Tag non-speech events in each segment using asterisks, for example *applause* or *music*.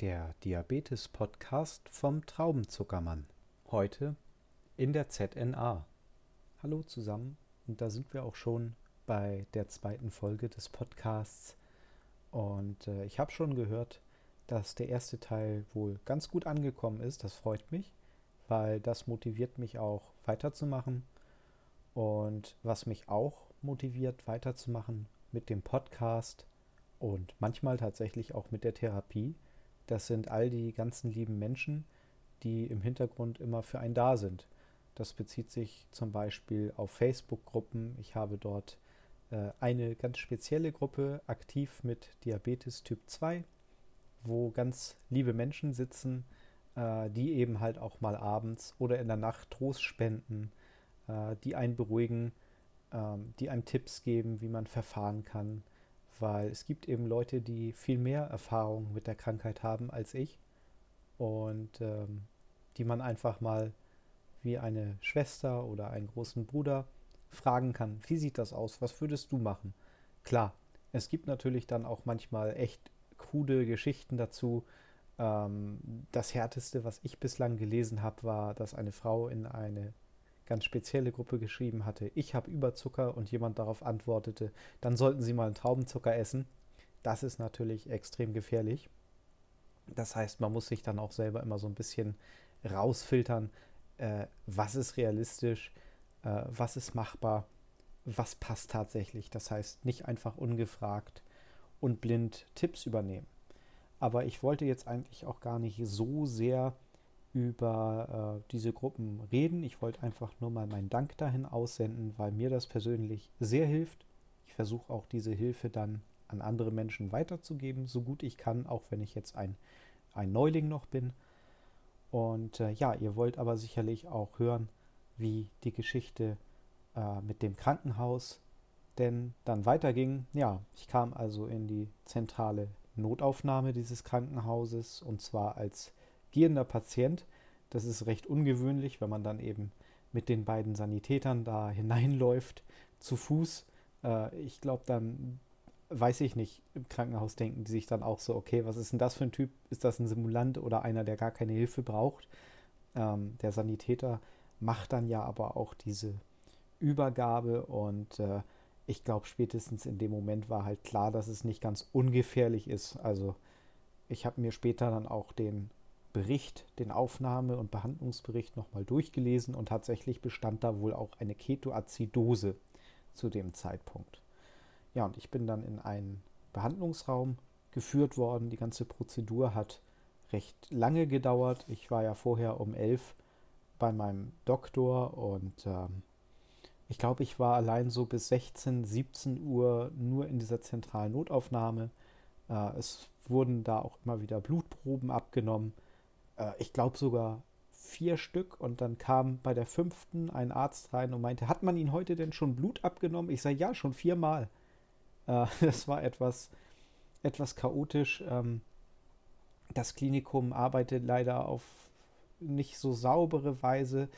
der Diabetes-Podcast vom Traubenzuckermann. Heute in der ZNA. Hallo zusammen und da sind wir auch schon bei der zweiten Folge des Podcasts. Und äh, ich habe schon gehört, dass der erste Teil wohl ganz gut angekommen ist. Das freut mich, weil das motiviert mich auch weiterzumachen. Und was mich auch motiviert weiterzumachen mit dem Podcast und manchmal tatsächlich auch mit der Therapie, das sind all die ganzen lieben Menschen, die im Hintergrund immer für einen da sind. Das bezieht sich zum Beispiel auf Facebook-Gruppen. Ich habe dort äh, eine ganz spezielle Gruppe aktiv mit Diabetes Typ 2, wo ganz liebe Menschen sitzen, äh, die eben halt auch mal abends oder in der Nacht Trost spenden, äh, die einen beruhigen, ähm, die einem Tipps geben, wie man verfahren kann, weil es gibt eben Leute, die viel mehr Erfahrung mit der Krankheit haben als ich und ähm, die man einfach mal wie eine Schwester oder einen großen Bruder fragen kann, wie sieht das aus, was würdest du machen? Klar, es gibt natürlich dann auch manchmal echt krude Geschichten dazu. Ähm, das härteste, was ich bislang gelesen habe, war, dass eine Frau in eine ganz spezielle Gruppe geschrieben hatte, ich habe Überzucker und jemand darauf antwortete, dann sollten Sie mal einen Traubenzucker essen. Das ist natürlich extrem gefährlich. Das heißt, man muss sich dann auch selber immer so ein bisschen rausfiltern, äh, was ist realistisch, äh, was ist machbar, was passt tatsächlich. Das heißt, nicht einfach ungefragt und blind Tipps übernehmen. Aber ich wollte jetzt eigentlich auch gar nicht so sehr über äh, diese Gruppen reden. Ich wollte einfach nur mal meinen Dank dahin aussenden, weil mir das persönlich sehr hilft. Ich versuche auch diese Hilfe dann an andere Menschen weiterzugeben, so gut ich kann, auch wenn ich jetzt ein, ein Neuling noch bin. Und äh, ja, ihr wollt aber sicherlich auch hören, wie die Geschichte äh, mit dem Krankenhaus denn dann weiterging. Ja, ich kam also in die zentrale Notaufnahme dieses Krankenhauses und zwar als gehender Patient. Das ist recht ungewöhnlich, wenn man dann eben mit den beiden Sanitätern da *laughs* hineinläuft, zu Fuß. Äh, ich glaube, dann weiß ich nicht, im Krankenhaus denken die sich dann auch so, okay, was ist denn das für ein Typ? Ist das ein Simulant oder einer, der gar keine Hilfe braucht? Ähm, der Sanitäter macht dann ja aber auch diese Übergabe und äh, ich glaube, spätestens in dem Moment war halt klar, dass es nicht ganz ungefährlich ist. Also ich habe mir später dann auch den Bericht, den Aufnahme- und Behandlungsbericht nochmal durchgelesen und tatsächlich bestand da wohl auch eine Ketoazidose zu dem Zeitpunkt. Ja, und ich bin dann in einen Behandlungsraum geführt worden. Die ganze Prozedur hat recht lange gedauert. Ich war ja vorher um elf bei meinem Doktor und ähm, ich glaube, ich war allein so bis 16, 17 Uhr nur in dieser zentralen Notaufnahme. Äh, es wurden da auch immer wieder Blutproben abgenommen äh, ich glaube sogar vier Stück und dann kam bei der fünften ein Arzt rein und meinte, hat man ihn heute denn schon Blut abgenommen? Ich sage, ja, schon viermal. Äh, *laughs* das war etwas, etwas chaotisch. Ähm, das Klinikum arbeitet leider auf nicht so saubere Weise.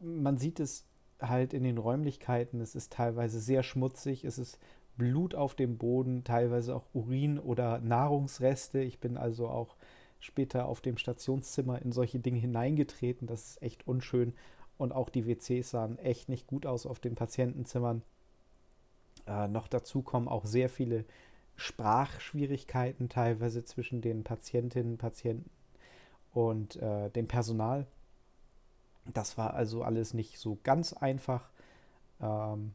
Man sieht es halt in den Räumlichkeiten. Es ist teilweise sehr schmutzig. Es ist Blut auf dem Boden, teilweise auch Urin oder Nahrungsreste. Ich bin also auch später auf dem Stationszimmer in solche Dinge hineingetreten. Das ist echt unschön. Und auch die WCs sahen echt nicht gut aus auf den Patientenzimmern. Äh, noch dazu kommen auch sehr viele Sprachschwierigkeiten teilweise zwischen den Patientinnen, Patienten und äh, dem Personal. Das war also alles nicht so ganz einfach. Ähm,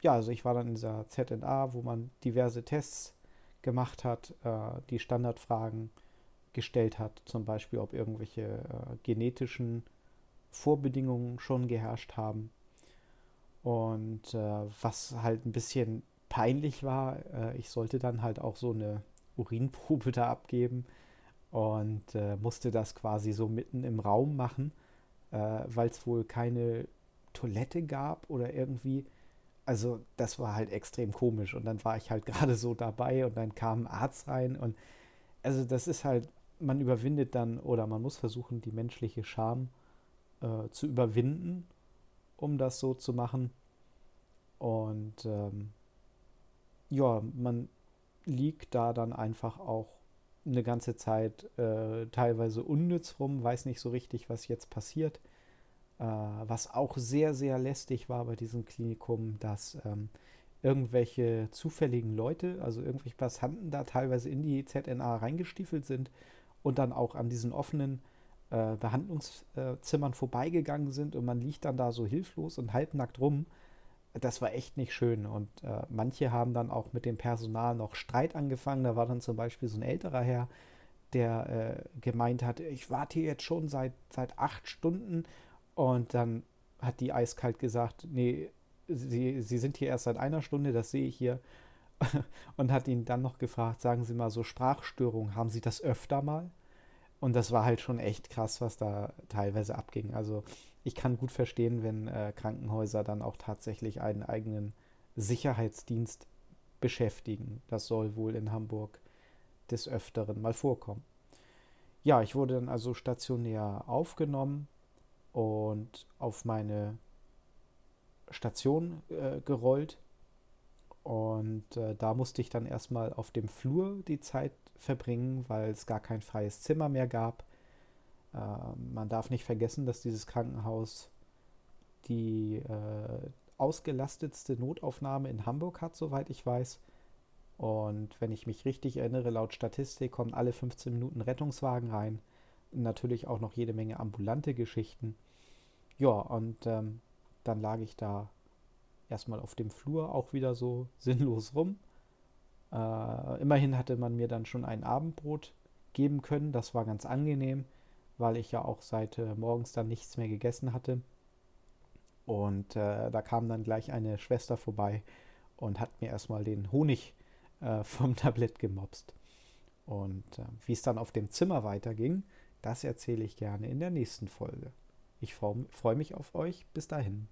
ja, also ich war dann in dieser ZNA, wo man diverse Tests gemacht hat, äh, die Standardfragen gestellt hat, zum Beispiel ob irgendwelche äh, genetischen Vorbedingungen schon geherrscht haben. Und äh, was halt ein bisschen peinlich war, äh, ich sollte dann halt auch so eine Urinprobe da abgeben und äh, musste das quasi so mitten im Raum machen, äh, weil es wohl keine Toilette gab oder irgendwie. Also das war halt extrem komisch und dann war ich halt *laughs* gerade so dabei und dann kam ein Arzt rein und also das ist halt man überwindet dann oder man muss versuchen, die menschliche Scham äh, zu überwinden, um das so zu machen. Und ähm, ja, man liegt da dann einfach auch eine ganze Zeit äh, teilweise unnütz rum, weiß nicht so richtig, was jetzt passiert. Äh, was auch sehr, sehr lästig war bei diesem Klinikum, dass ähm, irgendwelche zufälligen Leute, also irgendwelche Passanten da teilweise in die ZNA reingestiefelt sind und dann auch an diesen offenen äh, Behandlungszimmern vorbeigegangen sind und man liegt dann da so hilflos und halbnackt rum. Das war echt nicht schön. Und äh, manche haben dann auch mit dem Personal noch Streit angefangen. Da war dann zum Beispiel so ein älterer Herr, der äh, gemeint hat, ich warte jetzt schon seit, seit acht Stunden. Und dann hat die eiskalt gesagt, nee, Sie, Sie sind hier erst seit einer Stunde, das sehe ich hier. *laughs* und hat ihn dann noch gefragt, sagen Sie mal so Sprachstörungen, haben Sie das öfter mal? Und das war halt schon echt krass, was da teilweise abging. Also ich kann gut verstehen, wenn äh, Krankenhäuser dann auch tatsächlich einen eigenen Sicherheitsdienst beschäftigen. Das soll wohl in Hamburg des Öfteren mal vorkommen. Ja, ich wurde dann also stationär aufgenommen und auf meine Station äh, gerollt. Und äh, da musste ich dann erstmal auf dem Flur die Zeit verbringen, weil es gar kein freies Zimmer mehr gab. Äh, man darf nicht vergessen, dass dieses Krankenhaus die äh, ausgelastetste Notaufnahme in Hamburg hat, soweit ich weiß. Und wenn ich mich richtig erinnere, laut Statistik kommen alle 15 Minuten Rettungswagen rein. Natürlich auch noch jede Menge ambulante Geschichten. Ja, und ähm, dann lag ich da erstmal auf dem Flur auch wieder so *laughs* sinnlos rum. Äh, immerhin hatte man mir dann schon ein Abendbrot geben können. Das war ganz angenehm, weil ich ja auch seit äh, morgens dann nichts mehr gegessen hatte. Und äh, da kam dann gleich eine Schwester vorbei und hat mir erstmal den Honig äh, *laughs* vom Tablett gemopst. Und äh, wie es dann auf dem Zimmer weiterging, das erzähle ich gerne in der nächsten Folge. Ich freue freu mich auf euch. Bis dahin.